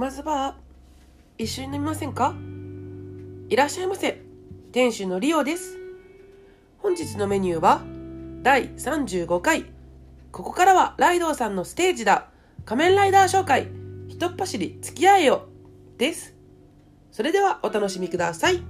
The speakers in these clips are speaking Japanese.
まずバー一緒に飲みませんか？いらっしゃいませ。店主のリオです。本日のメニューは第35回。ここからはライドウさんのステージだ。仮面ライダー紹介。ひとっ走り付き合えよ。です。それではお楽しみください。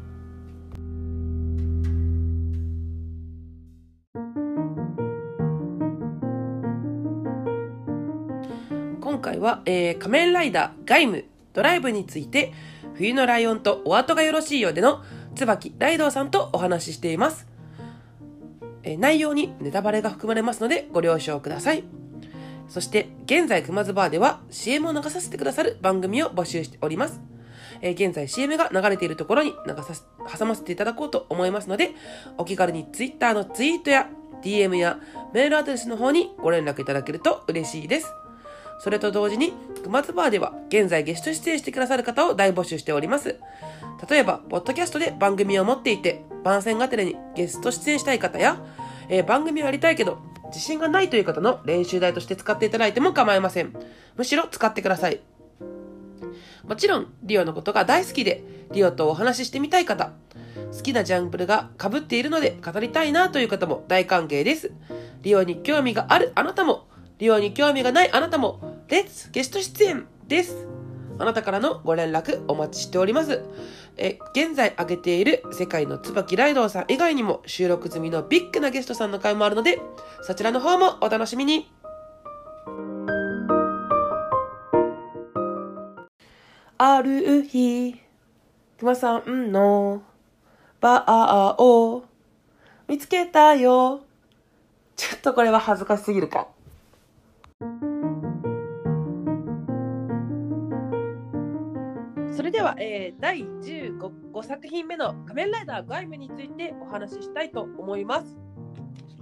は、えー仮面ライダーガイムドライブについて冬のライオンとお後がよろしいようでの椿ライドさんとお話ししています、えー内容にネタバレが含まれますのでご了承ください。そして現在熊津バーでは CM を流させてくださる番組を募集しております。え現在 CM が流れているところに流さ挟ませていただこうと思いますのでお気軽に Twitter のツイートや DM やメールアドレスの方にご連絡いただけると嬉しいです。それと同時に、熊津バーでは現在ゲスト出演してくださる方を大募集しております。例えば、ポッドキャストで番組を持っていて、番宣がてらにゲスト出演したい方や、えー番組をやりたいけど、自信がないという方の練習台として使っていただいても構いません。むしろ使ってください。もちろん、リオのことが大好きで、リオとお話ししてみたい方、好きなジャンプルが被っているので語りたいなという方も大歓迎です。リオに興味があるあなたも、リオに興味がないあなたも、レッツゲスト出演です。あなたからのご連絡お待ちしております。え、現在挙げている世界の椿ライドウさん以外にも収録済みのビッグなゲストさんの回もあるので、そちらの方もお楽しみに。ある日、熊さんのバーを見つけたよ。ちょっとこれは恥ずかしすぎるか。では、えー第15 5作品目の仮面ライダーガイムについてお話ししたいと思います。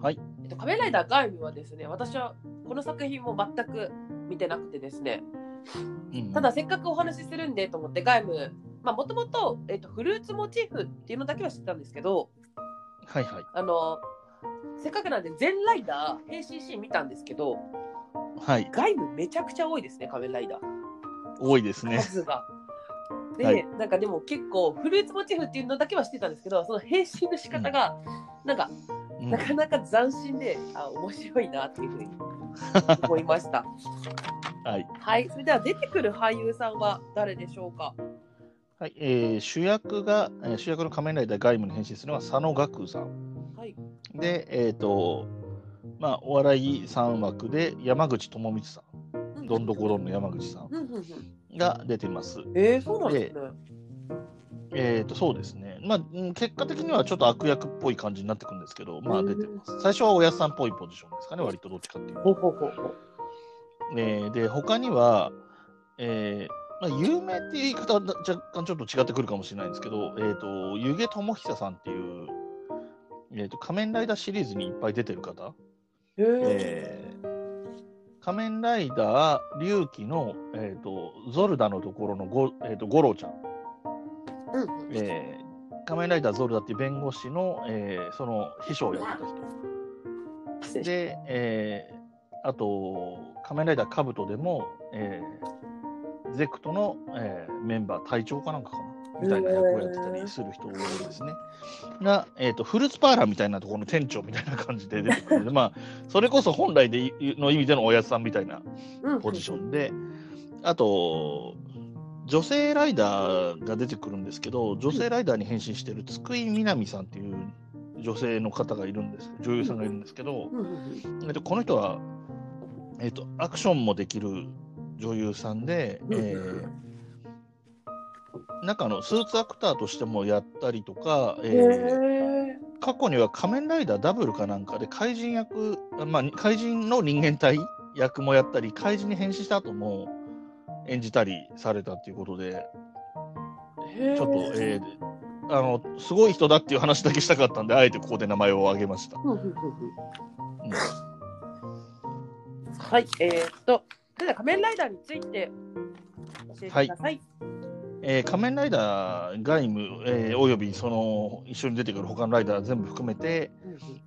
はい。えっと、仮面ライダーガイムはですね、私はこの作品も全く見てなくてですね、うんただせっかくお話しするんでと思ってガイム、まあもともと、えっと、フルーツモチーフっていうのだけは知ってたんですけど、はいはい。あの、せっかくなんで全ライダー変身シーン見たんですけど、はい。ガイムめちゃくちゃ多いですね、仮面ライダー。多いですね。数が。で、はいなんかでも結構フルーツモチーフっていうのだけは知ってたんですけどその変身の仕方がなんか、うんなかなか斬新であ面白いなっていうふうに 思いました。はい。はい、それでは出てくる俳優さんは誰でしょうか？はい。えー主役が、えー主役の仮面ライダーガイムに変身するのは佐野岳さん。はい。で、えっ、と、まあ、お笑い3枠で山口智光さん。どんどこどんの山口さんうんうんうん。が出てます。えー、そうなんですね。えっ、と、そうですね。まあ、うん結果的にはちょっと悪役っぽい感じになってくるんですけど、まあ出てます。最初はおやっさんっぽいポジションですかね、割とどっちかっていうとほうほうほうほう。えーで、他には、えーまあ、有名っていう言い方は若干ちょっと違ってくるかもしれないんですけど、えー、と湯気智久さんっていう、えーと、仮面ライダーシリーズにいっぱい出てる方、えーえー仮面ライダー龍騎の、えー、とゾルダのところのゴ,、えー、とゴロちゃん、うん。うんえー仮面ライダーゾルダっていう弁護士の、えーその秘書をやってた人。で、えーあと、仮面ライダーカブトでも、えーゼクトの、えーメンバー、隊長かなんかかなみたいな役をやってたりする人ですね。が、えーと、フルーツパーラーみたいなところの店長みたいな感じで出てくるので、まあ、それこそ本来でいの意味でのおやつさんみたいなうん。ポジションで、あと、女性ライダーが出てくるんですけど、女性ライダーに変身している津久井みなみさんっていう女性の方がいるんです、女優さんがいるんですけど、えっと、この人は、えっと、アクションもできる女優さんで、うんえー中のスーツアクターとしてもやったりとか、えーへ過去には仮面ライダーダブルかなんかで怪人役、まあ、怪人の人間体役もやったり、怪人に変身した後も演じたりされたっていうことで、ー。ちょっと、えーあの、すごい人だっていう話だけしたかったんで、あえてここで名前を挙げました。うん。はい、えー、っと、では仮面ライダーについて教えてください。えー仮面ライダー、ガイム、えーおよびその一緒に出てくる他のライダー全部含めて、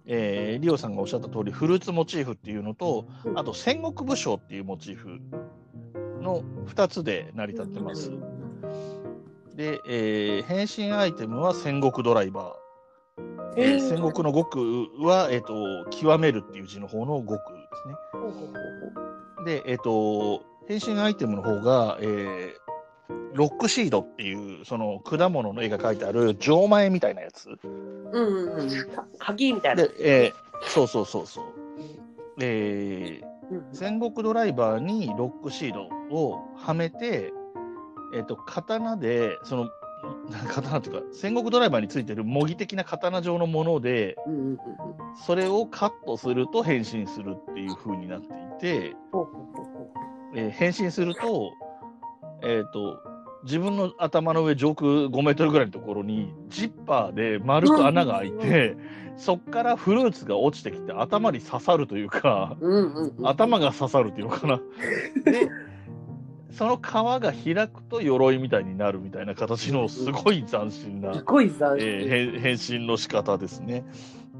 えーリオさんがおっしゃった通り、フルーツモチーフっていうのと、うん。あと戦国武将っていうモチーフの2つで成り立ってます。で、えー変身アイテムは戦国ドライバー。えー戦国の極は、えー、と極めるっていう字の方の極ですね。で、えっ、と、変身アイテムの方が、えーロックシードっていう、その果物の絵が描いてある錠前みたいなやつ。うんうんうん。か鍵みたいな。で、えーそうそうそうそう。えーうん戦国ドライバーにロックシードをはめて、えっ、と、刀で、その、刀っていうか、戦国ドライバーについてる模擬的な刀状のもので、うんうんうんうん。それをカットすると変身するっていう風になっていて、えー変身すると、えっ、と、自分の頭の上上空5メートルぐらいのところにジッパーで丸く穴が開いて、そっからフルーツが落ちてきて頭に刺さるというか。頭が刺さるっていうのかな。で、その皮が開くと鎧みたいになるみたいな形のすごい斬新なす、ごい斬新。えー変変身の仕方ですね。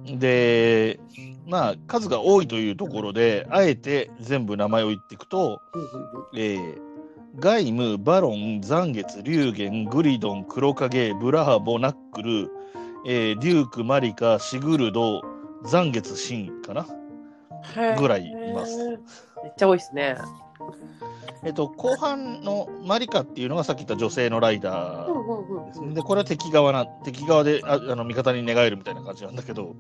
で、まあ、数が多いというところで、あえて全部名前を言っていくと、えーガイム、バロン、残月、龍玄、グリドン、黒影、ブラーボ、ナックル、えーデューク、マリカ、シグルド、残月、シンかな？ぐらいいますめっちゃ多いですね。えっと、後半のマリカっていうのがさっき言った女性のライダうんーですね。で、これは敵側な、敵側でああの味方に寝返るみたいな感じなんだけど。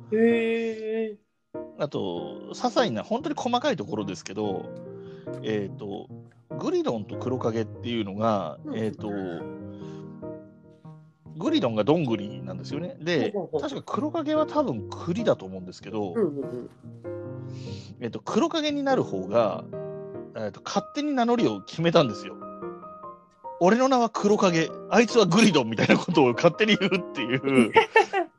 あと、些細な、本当に細かいところですけど、えっ、と、グリドンと黒影っていうのが、うんえっ、と、グリドンがどんぐりなんですよね。で確か黒影は多分栗だと思うんですけど、うんうんうん。えっ、と、黒影になる方が、えー、と勝手に名乗りを決めたんですよ。俺の名は黒影、あいつはグリドンみたいなことを勝手に言うっていう。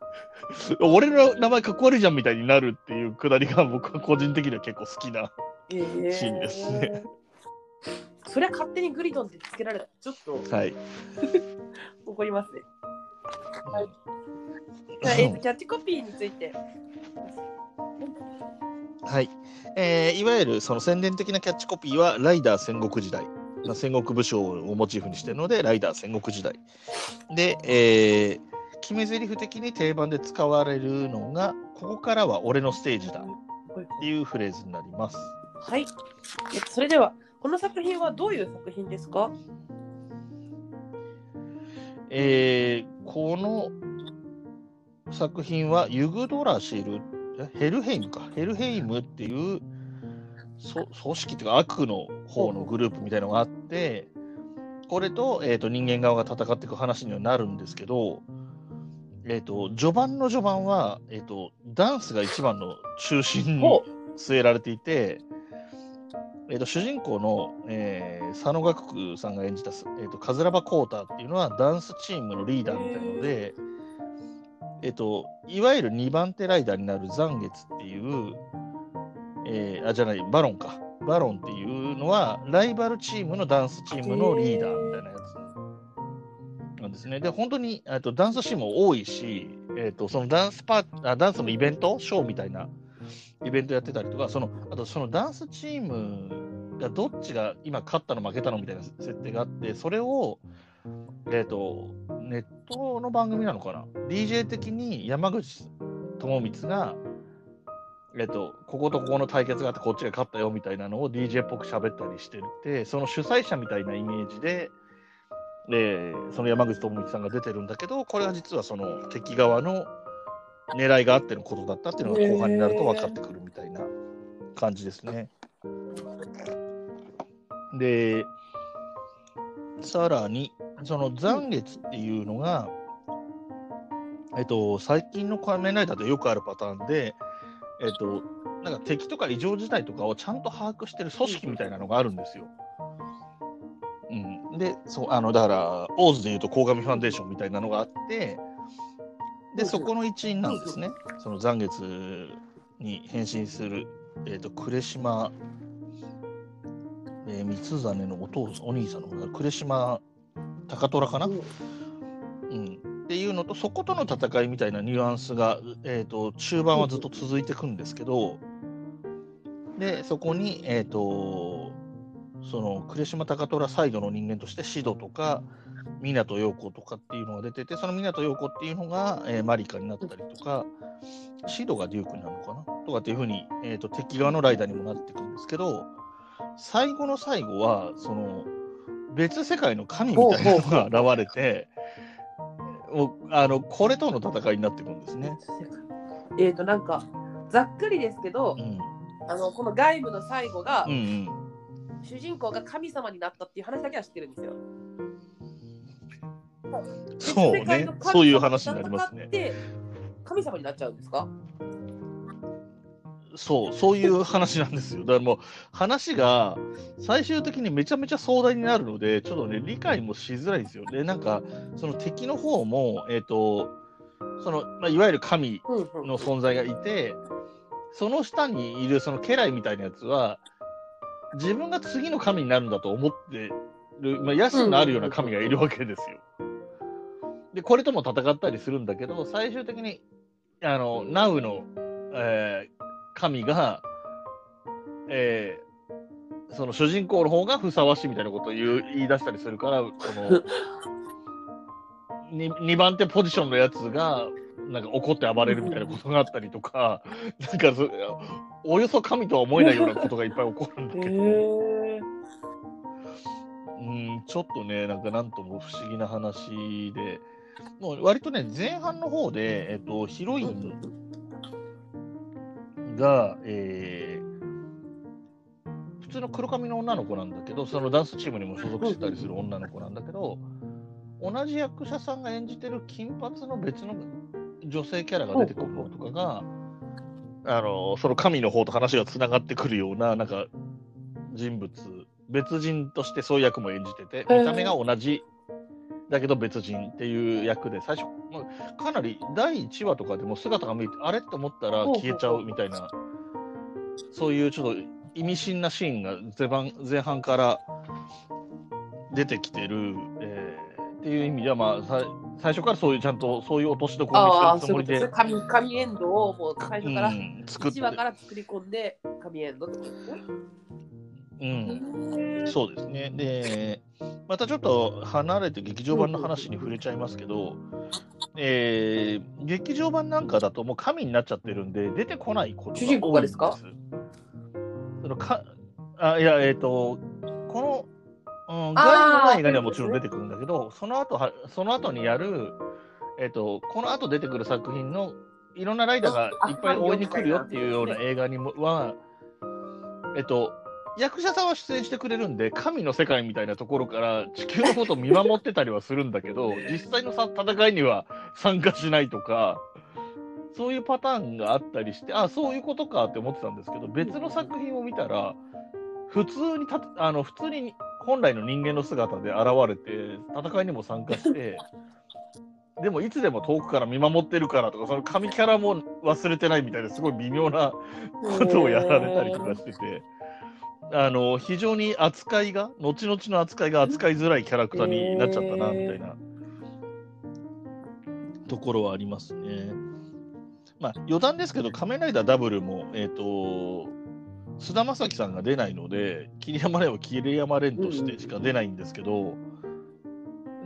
俺の名前かっこ悪いじゃんみたいになるっていうくだりが僕は個人的には結構好きな。シーンですね。そりゃ勝手にグリドンってつけられたらちょっとはい。怒りますね。はい。えーとキャッチコピーについて。はい。えーいわゆるその宣伝的なキャッチコピーは、ライダー戦国時代。まあ、戦国武将をモチーフにしてるので、ライダー戦国時代。で、えー決め台詞的に定番で使われるのが、ここからは俺のステージだっていうフレーズになります。はい。えそれでは、この作品はどういう作品ですか？えーこの作品はユグドラシル、えヘルヘイムか、ヘルヘイムっていうそ組織っていうか悪の方のグループみたいなのがあって、これと,、えー、と人間側が戦っていく話にはなるんですけど、えー、と序盤の序盤は、えー、とダンスが一番の中心にほ据えられていて、えー、と主人公の、えー佐野岳久さんが演じた、えー、とカズラバ・コーターっていうのはダンスチームのリーダーみたいなので、えー、といわゆる2番手ライダーになる残月っていう、えーあじゃないバロンかバロンっていうのはライバルチームのダンスチームのリーダーみたいなやつなんですね。で本当にえーとダンスシーンも多いし、えー、とそのダンスパーあダンスのイベントショーみたいなイベントやってたりとか、そのあとそのダンスチームがどっちが今勝ったの負けたのみたいな設定があって、それを、えっ、と、ネットの番組なのかな ?DJ 的に山口智光が、えっ、と、こことここの対決があってこっちが勝ったよみたいなのを DJ っぽく喋ったりしてて、その主催者みたいなイメージで、えーその山口智光さんが出てるんだけど、これは実はその敵側の狙いがあってのことだったっていうのが後半になると分かってくるみたいな感じですね。で、さらに、その残月っていうのが、えっと、最近の仮面ライダーでよくあるパターンで、えっと、なんか敵とか異常事態とかをちゃんと把握してる組織みたいなのがあるんですよ。うん、で、そう、あの、だから、オーズでいうと、鴻上ファンデーションみたいなのがあって、で、そこの一員なんですね。その残月に変身する、えっ、と、呉島、えー、三実のお父さん、お兄さんの方が、呉島高虎かな、うん、っていうのと、そことの戦いみたいなニュアンスが、えー、と中盤はずっと続いていくんですけど、でそこに、えーとその呉島高虎サイドの人間としてシドとか湊陽子とかっていうのが出ててその湊陽子っていうのが、えーマリカになったりとかシドがデュークになるのかな？とかっていうふうに、えー、と敵側のライダーにもなってくるんですけど最後の最後はその別世界の神みたいなのが現れてもうあのこれとの戦いになってくるんですね。えっ、となんかざっくりですけど、うん。あのこの外部の最後が、うんうん。主人公が神様になったっていう話だけは知ってるんですよ。そうねそういう話になりますね神様になっちゃうんですか？そう、そういう話なんですよ。だからもう、話が最終的にめちゃめちゃ壮大になるので、ちょっとね、理解もしづらいんですよ。で、なんか、その敵の方も、えっ、と、その、まあ、いわゆる神の存在がいて、その下にいるその家来みたいなやつは、自分が次の神になるんだと思ってる、まあ、野心のあるような神がいるわけですよ。で、これとも戦ったりするんだけど、最終的に、あの、ナウの、えー神が、えーその主人公の方がふさわしいみたいなことを言う言い出したりするから、この、2番手ポジションのやつが、なんか怒って暴れるみたいなことがあったりとか、なんかそおよそ神とは思えないようなことがいっぱい起こるんだへけど、ー。うん、ちょっとね、なんかなんとも不思議な話で、もう割とね、前半の方で、えっと、ヒロインが、えー普通の黒髪の女の子なんだけど、そのダンスチームにも所属してたりする女の子なんだけど、同じ役者さんが演じてる金髪の別の女性キャラが出てくるのとかが、あのその神の方と話がつながってくるような、なんか人物、別人としてそういう役も演じてて、見た目が同じだけど別人っていう役で、最初、まあかなり第1話とかでも姿が見えて、あれって思ったら消えちゃうみたいな、そういうちょっと意味深なシーンが前半前半から出てきてる、えーっていう意味では、まあ、さ最初からそういうちゃんとそういう落としどころああ、にしてるつもりででエンドをもう最初から、うん、作って。1話から作り込んで神エンドってことですね。うん、そうですね。で、またちょっと離れて劇場版の話に触れちゃいますけど、えー劇場版なんかだともう神になっちゃってるんで、出てこないこと主人公がですか？そのかあいや、えっ、と、この、うん、あー。外部のない映画にはもちろん出てくるんだけど、その後は、その後にやる、えっ、と、この後出てくる作品のいろんなライダーがいっぱい応援に来るよっていうような映画にもは、えっと、役者さんは出演してくれるんで、神の世界みたいなところから地球のことを見守ってたりはするんだけど、実際のさ戦いには参加しないとか、そういうパターンがあったりして、あ、そういうことかって思ってたんですけど、別の作品を見たら、普通にたあの普通に本来の人間の姿で現れて、戦いにも参加して、でもいつでも遠くから見守ってるからとか、その神キャラも忘れてないみたいな、すごい微妙なことをやられたりとかしてて、あの非常に扱いが、後々の扱いが扱いづらいキャラクターになっちゃったな、みたいな。ところはありますね。まあ、余談ですけど、仮面ライダーダブルも、えっ、と、菅田将暉さんが出ないので、桐山蓮は桐山蓮としてしか出ないんですけど、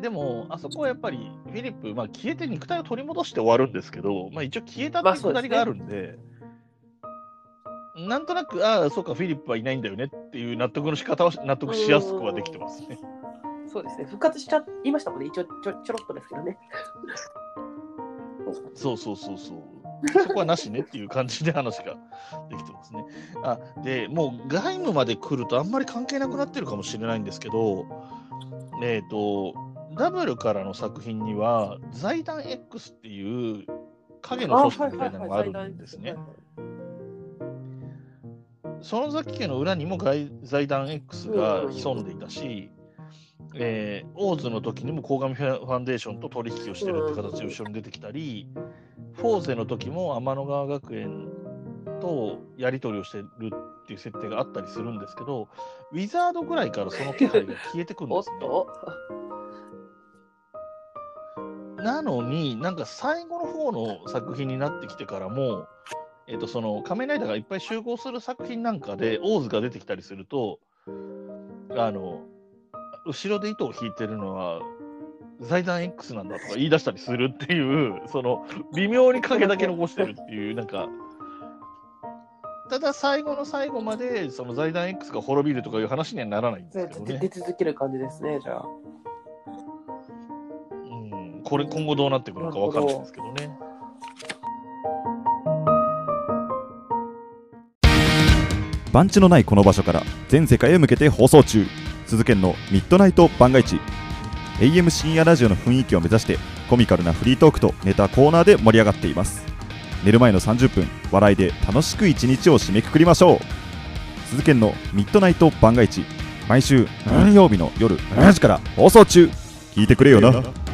でも、あそこはやっぱり、フィリップ、まあ、消えて肉体を取り戻して終わるんですけど、まあ、一応消えたっていうくだりがあるんで、なんとなく、ああ、そうか、フィリップはいないんだよねっていう納得の仕方は納得しやすくはできてますね。そうですね。復活しちゃいましたもんね。一応ちょちょろっとですけどね。そうそうそうそう。そこはなしねっていう感じで話ができてますね。あでもう外務まで来るとあんまり関係なくなってるかもしれないんですけど、えっ、と、ダブルからの作品には財団 X っていう影の組織みたいなのがあるんですね。その崎家の裏にも外財団 X が潜んでいたし、えー、オーズの時にも鴻上ファンデーションと取引をしてるって形で後ろに出てきたり、フォーゼの時も天の川学園とやり取りをしてるっていう設定があったりするんですけど、ウィザードぐらいからその気配が消えてくるんおですね。っと。なのに、なんか最後の方の作品になってきてからも、えっとその仮面ライダーがいっぱい集合する作品なんかで、オーズが出てきたりすると、あの、後ろで糸を引いてるのは、財団 X なんだとか言い出したりするっていう、その、微妙に影だけ残してるっていう、なんか、ただ最後の最後まで、その財団 X が滅びるとかいう話にはならないんですけどね。で出続ける感じですね、じゃあ。うん、これ今後どうなってくるのかわかんないですけどね。番地のないこの場所から全世界へ向けて放送中。鈴研のミッドナイト番外地 AM 深夜ラジオの雰囲気を目指してコミカルなフリートークとネタコーナーで盛り上がっています。寝る前の30分笑いで楽しく一日を締めくくりましょう。鈴研のミッドナイト番外地毎週何曜日の夜7時から放送中。聞いてくれよな。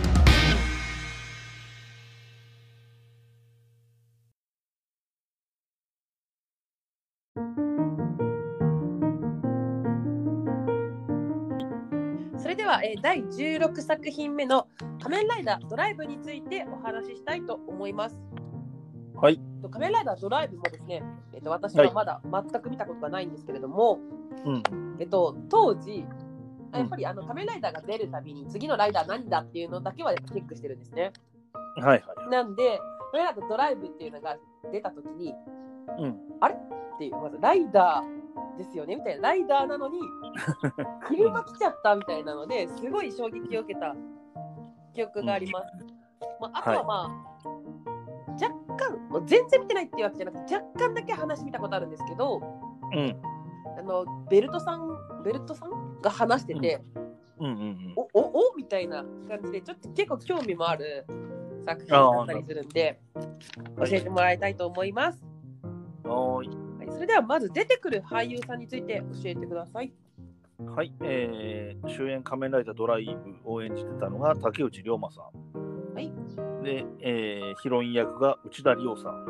第16作品目の仮面ライダードライブについてお話ししたいと思います。はい。と仮面ライダードライブもですね、えっと私はまだ全く見たことがないんですけれども、うん。えっと、当時、やっぱりあの仮面ライダーが出るたびに次のライダー何だっていうのだけはチェックしてるんですね。はいはい。なんで、仮面ライダードライブっていうのが出たときに、うん。っていう、まずライダーですよねみたいな、ライダーなのに、車来ちゃったみたいなので、すごい衝撃を受けた記憶があります。まあ、あとはまあ、若干、もう全然見てないっていうわけじゃなくて、若干だけ話見たことあるんですけど、うん。あのベルトさん、ベルトさんが話してて、うんうんうん。おおおみたいな感じで、ちょっと結構興味もある作品だったりするんで、教えてもらいたいと思います。れではまず出てくる俳優さんについて教えてください。はい、えー、主演仮面ライダードライブを演じてたのが竹内涼真さん。はい。で、えー、ヒロイン役が内田理央さん。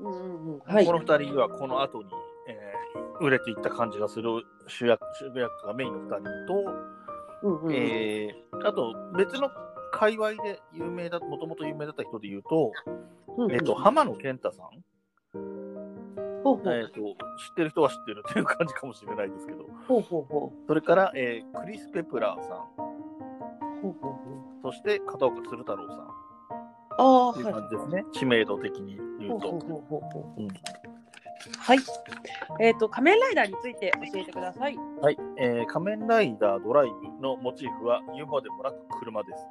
うんうんうん、はいこの二人はこの後に、えー、売れていった感じがする主役主役がメインの二人と、うんうんえー、あと別の界隈で有名だ、もともと有名だった人で言うと、うんえっ、と、浜野健太さん。ほうほう。えっ、と、知ってる人は知ってるっていう感じかもしれないですけど、ほうほうほそれから、えー、クリス・ペプラーさん。うほうほうほう。そして片岡鶴太郎さん。ああというはい。感じですね、知名度的に言うと。ほうほうほうほうほう。うん。はい。えっ、と仮面ライダーについて教えてください。はい、えー仮面ライダードライブのモチーフは言うまでもなく車です。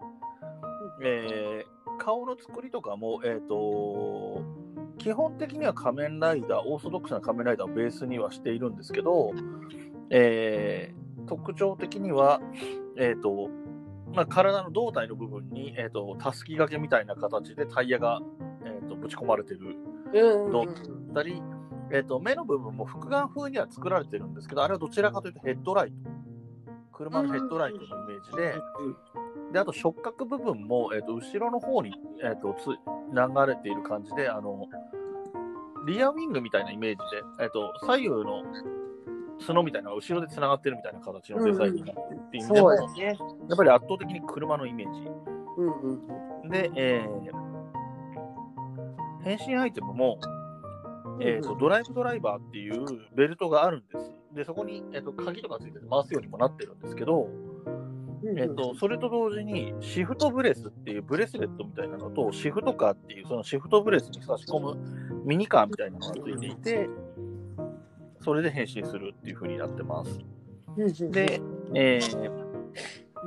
えー顔の作りとかも、えー、と基本的には仮面ライダー、オーソドックスな仮面ライダーをベースにはしているんですけど、えー特徴的には、えーとまあ、体の胴体の部分に、えー、とたすき掛けみたいな形でタイヤが、えー、とぶち込まれてるうんどったり、えー、と目の部分も複眼風には作られてるんですけど、あれはどちらかというとヘッドライト。車のヘッドライトのイメージで、であと触覚部分も、えー、と後ろの方に、えー、とつ流れている感じで、あのリアウィングみたいなイメージで、えー、と左右の角みたいなのが後ろでつながってるみたいな形のデザインになってるっていう意味でも、そうですね。やっぱり圧倒的に車のイメージ。うんうんうんで、えー変身アイテムも、えーとドライブドライバーっていうベルトがあるんです。で、そこに、えー、と鍵とかついてて回すようにもなってるんですけど、うんえー、とそれと同時にシフトブレスっていうブレスレットみたいなのとシフトカーっていうそのシフトブレスに差し込むミニカーみたいなのがついていて、それで変身するっていう風になってます。で、えー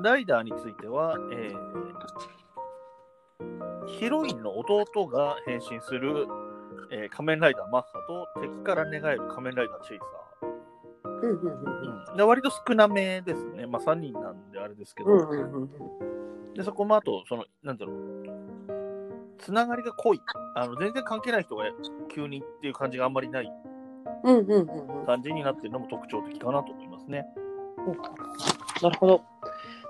ライダーについては、えーヒロインの弟が変身する、えー仮面ライダーマッハと敵から寝返る仮面ライダーチェイサー。うん、で割と少なめですね。まあ3人なんであれですけど、でそこもあと、その、なんだろう、つながりが濃い。あの全然関係ない人が急にっていう感じがあんまりないうんうんうんうん感じになってるのも特徴的かなと思いますね。なるほど。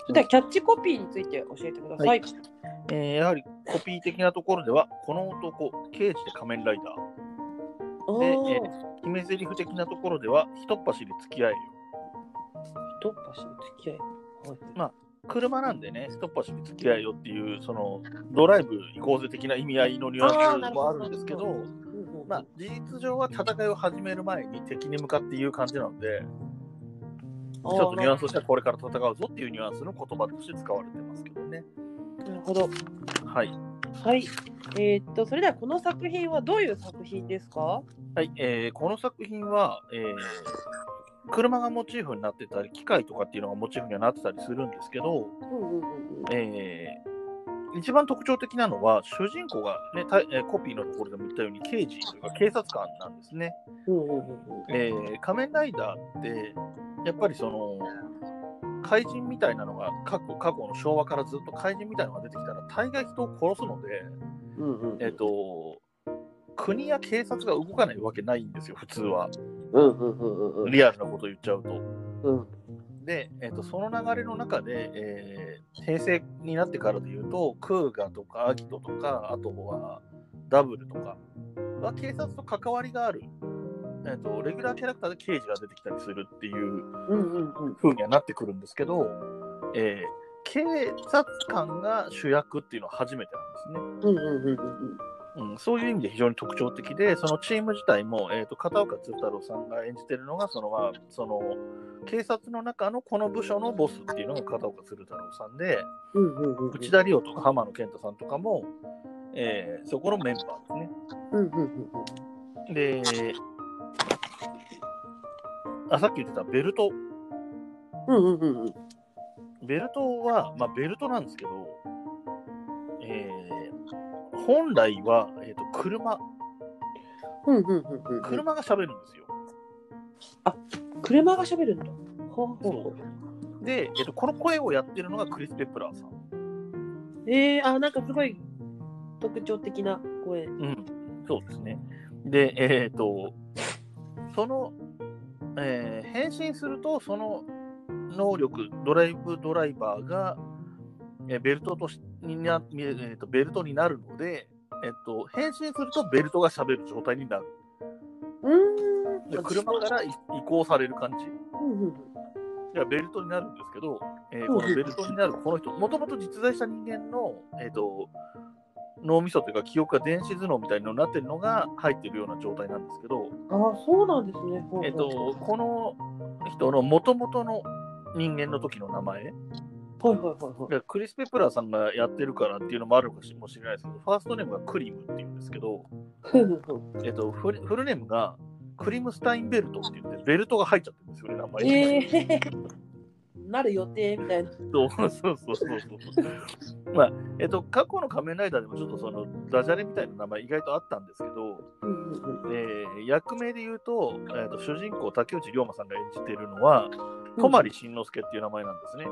それではキャッチコピーについて教えてください。はいえーやはりコピー的なところでは、この男、刑事で仮面ライダー。で、えー決め台詞的なところでは、ひとっ走り付き合えよ。一っ走り付き合い。はい車なんでね、ひとっ走り付き合えよっていう、そのドライブ行こうぜ的な意味合いのニュアンスもあるんですけど、まあ、事実上は戦いを始める前に敵に向かって言う感じなので、ちょっとニュアンスとしてはこれから戦うぞっていうニュアンスの言葉として使われてますけどね。なるほど。はい。はい。えーっと、それではこの作品はどういう作品ですかはい、えーこの作品は、えー車がモチーフになってたり、機械とかっていうのがモチーフにはなってたりするんですけど、えー一番特徴的なのは、主人公が、ねたえーコピーのところでも言ったように、刑事というか警察官なんですね。仮面ライダーって、やっぱりその、怪人みたいなのが過去、過去の昭和からずっと怪人みたいなのが出てきたら、大概人を殺すので、えっ、と、国や警察が動かないわけないんですよ、普通は。うんうんうんうんリアルなこと言っちゃうと。うんで、えっとその流れの中で、えー平成になってからで言うと、クーガとかアギトとか、あとはダブルとかは警察と関わりがある、えっとレギュラーキャラクターで刑事が出てきたりするっていう風にはなってくるんですけど、えー警察官が主役っていうのは初めてなんですね。うんうんうんうんうん、そういう意味で非常に特徴的で、そのチーム自体も、えー、と片岡鶴太郎さんが演じてるのがその、まあ、その警察の中のこの部署のボスっていうのが片岡鶴太郎さんで、うんうんうん内田理央とか浜野健太さんとかも、えーそこのメンバーですね。うんうんうんで、あさっき言ってたベルト。うんうんうんうんベルトは、まあ、ベルトなんですけど、えー本来は、えー、と車、うんうんうんうん車が喋るんですよ。車が喋るんだ。ほうほうほで、えっと、この声をやってるのがクリス・ペプラーさん。う。えー、あ、なんかすごい特徴的な声。うん、そうですね。で、えっ、と、その、えー変身すると、その能力、ドライブドライバーが、えーベルトとしにな、えーと、ベルトになるので、えっ、と、変身するとベルトが喋る状態になる。うーん。で車から移移行される感じ。うんうんうん。いやベルトになるんですけど、えーうんこのベルトになるこの人、もともと実在した人間の、えー、と脳みそというか記憶が電子頭脳みたいになってるのが入ってるような状態なんですけど、ああ、そうなんですね。えー、とこの人のもともとの人間の時の名前、はいはいはいはい。でクリス・ペプラーさんがやってるからっていうのもあるかもしれないですけど、ファーストネームがクリムっていうんですけど、えー、とフルフルネームがクリムスタインベルトって言って、ベルトが入っちゃってるんですよね、名前に。ええなる予定みたいな。そうそうそうそうそう。まあ、えっと、過去の仮面ライダーでもちょっとそのダジャレみたいな名前意外とあったんですけど。えー役名で言うと、えーと主人公竹内涼真さんが演じているのは、泊慎之介っていう名前なんですね。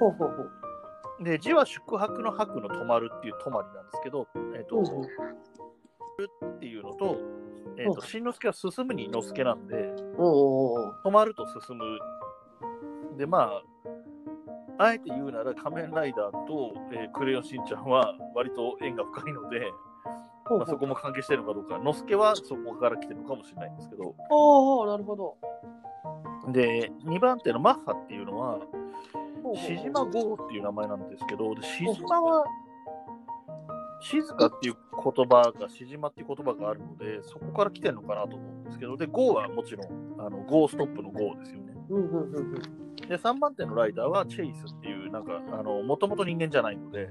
ほうほうほう。で、字は宿泊の泊の泊まるっていう泊まりなんですけど、えっ、と、うっていうのと、えっ、と、慎之介は進むに之助なんで、おうおうおう止まると進む。で、まあ、あえて言うなら仮面ライダーと、えークレヨンしんちゃんは割と縁が深いので、まあ、そうこも関係してるのかどうか、之助はそこから来てるのかもしれないんですけど、ああ、なるほど。で、2番手のマッハっていうのは、ほうほうしじま号っていう名前なんですけど、でしじまは、静かっていう言葉が、しじまっていう言葉があるので、そこから来てるのかなと思うんですけど、で、ゴーはもちろん、あのゴーストップのゴーですよね。で、3番手のライダーはチェイスっていう、なんか、あの、もともと人間じゃないので、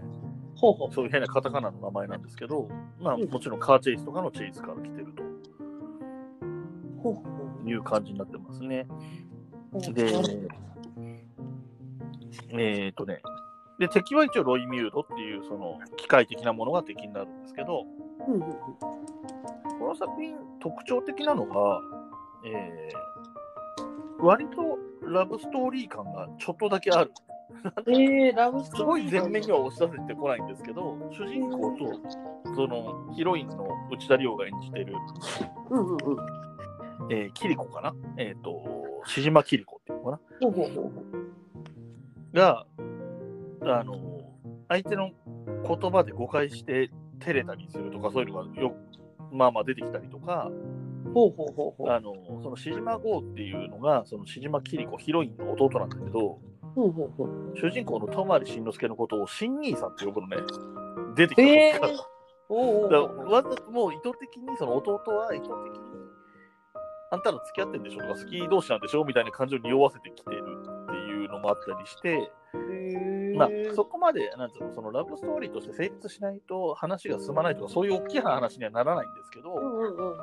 ほうほう。そういう変なカタカナの名前なんですけど、まあ、うん。もちろんカーチェイスとかのチェイスから来てるほう。ほという感じになってますね。う。で、えっ、とね、で、敵は一応ロイミュードっていう、その、機械的なものが敵になるんですけど、うんうんうん。この作品、特徴的なのが、えー、割とラブストーリー感がちょっとだけある。えー、ラブストすごい前面には押し出せてこないんですけど、主人公とそのヒロインの内田理央が演じてる、うんうんうん。えー、キリコかな？えっ、と、しじまキリコっていうのかほうほうほうほなが、あの、相手の言葉で誤解して照れたりするとか、そういうのがよまあまあ出てきたりとか、う。ほうほうほうほう。あの、そのしじま号っていうのが、そのしじまキリコ、ヒロインの弟なんだけど、ほうほうほう。主人公の泊慎之介のことを新兄さんって呼ぶのね、出てきたえ。ー、おうおうだおうわざともう意図的にその弟は意図的にあんたら付き合ってんでしょ？とか好き同士なんでしょ？みたいな感情を匂わせてきてるもあったりして、へまあ、そこまでなんつうの？そのラブストーリーとして成立しないと話が進まないとかそういう大きな話にはならないんですけど、うんうんうんう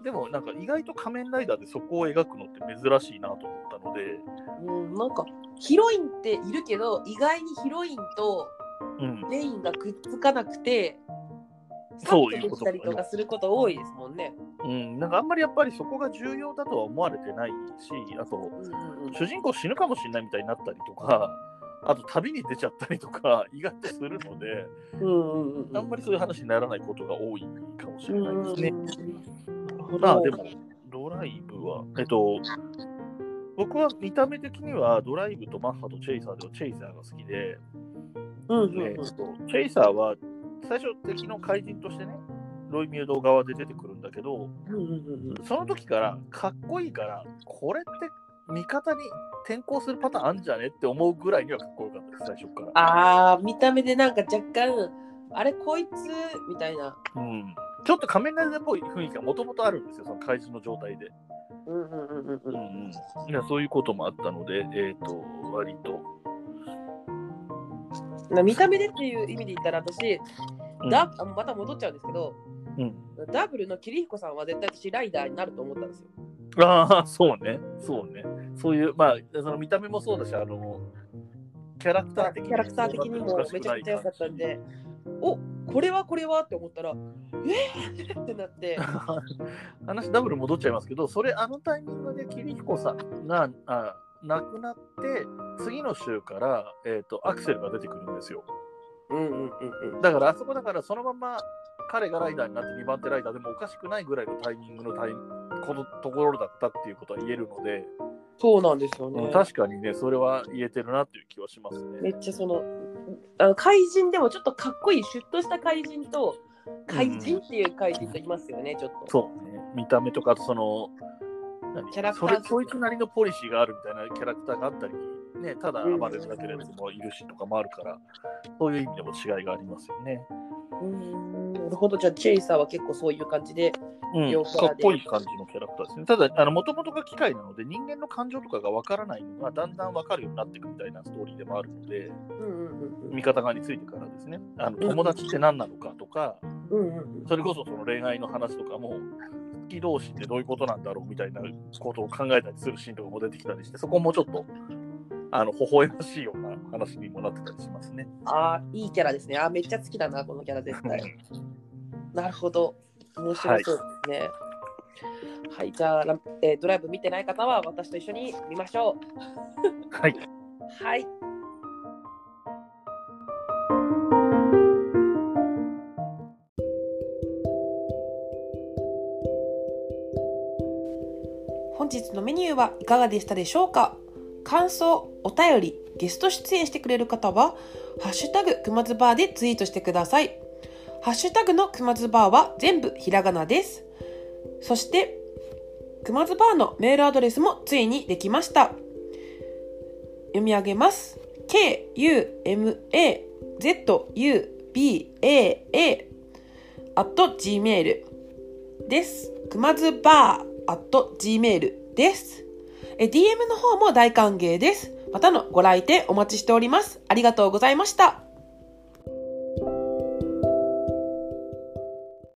ん。でもなんか意外と仮面ライダーでそこを描くのって珍しいなと思ったので、うん、なんかヒロインっているけど意外にヒロインとうん、メインがくっつかなくてそういうこと。たりとかすること多いですもんね。うん、なんかあんまりやっぱりそこが重要だとは思われてないし、あと、うんうんうん。主人公死ぬかもしれないみたいになったりとか、あと旅に出ちゃったりとか、意外とするので、うんうんうんあんまりそういう話にならないことが多いかもしれないですね。まあでも、ドライブは、えっと、僕は見た目的にはドライブとマッハとチェイサーではチェイサーが好きで、うんうんうん。えっとチェイサーは最初敵の怪人としてね、ロイミュード側で出てくるんだけど、その時からかっこいいから、これって味方に転向するパターンあんじゃねって思うぐらいにはかっこよかったです、最初から。ああ見た目でなんか若干あれこいつみたいな。うん、ちょっと仮面ライダーっぽい雰囲気がもともとあるんですよ、その怪人の状態で。うんうんうんうんううんんうん、いやそういうこともあったので、えっ、と、割と。な見た目でっていう意味で言ったら私、うんダあまた戻っちゃうんですけど、うん、ダブルの桐彦さんは絶対私ライダーになると思ったんですよ。ああ、そうね、そうね。そういう、まあ、その見た目もそうだし、あの、キャラクター的キャラクター的にもめちゃくちゃ良かったんで、おこれはこれはって思ったら、えー、ってなって、話ダブル戻っちゃいますけど、それ、あのタイミングで桐彦さんがあ亡くなって、次の週から、えー、とアクセルが出てくるんですよ。うんうんうんうん。だから、あそこだから、そのまま彼がライダーになって2番手ライダーでもおかしくないぐらいのタイミングのタイこのところだったっていうことは言えるので、そうなんですよね。確かにね、それは言えてるなっていう気はしますね。めっちゃそのあの怪人でもちょっとかっこいいシュッとした怪人と怪人っていう怪人といますよね、ちょっと。そうね、見た目とか、その、何？キャラクターそれそいつなりのポリシーがあるみたいなキャラクターがあったり、ね、ただ暴れるだけのやつもいるしとかもあるから、そういう意味でも違いがありますよね。うーん。なるほど、じゃあチェイサーは結構そういう感じで。うん、かっこいい感じのキャラクターですね。ただ、あの、もともとが機械なので、人間の感情とかがわからないのが、だんだんわかるようになっていくみたいなストーリーでもあるので、味方側についてからですね、あの友達って何なのかとか、それこそその恋愛の話とかも、好き同士ってどういうことなんだろうみたいなことを考えたりするシーンとかも出てきたりして、そこもちょっと、あの、微笑ましいような話にもなってたりしますね。ああ、いいキャラですね。あーめっちゃ好きだな、このキャラ絶対。なるほど。面白そうですね。はい、じゃあ、ラえードライブ見てない方は私と一緒に見ましょはい。う。はい。本日のメニューはいかがでしたでしょうか？感想、お便り、ゲスト出演してくれる方は、ハッシュタグくまずバーでツイートしてください。ハッシュタグのくまずバーは全部ひらがなです。そして、くまずバーのメールアドレスもついにできました。読み上げます。k-u-m-a-z-u-b-a-a at gmail です。くまずバー at gmail です。DM の方も大歓迎です。またのご来店お待ちしております。ありがとうございました。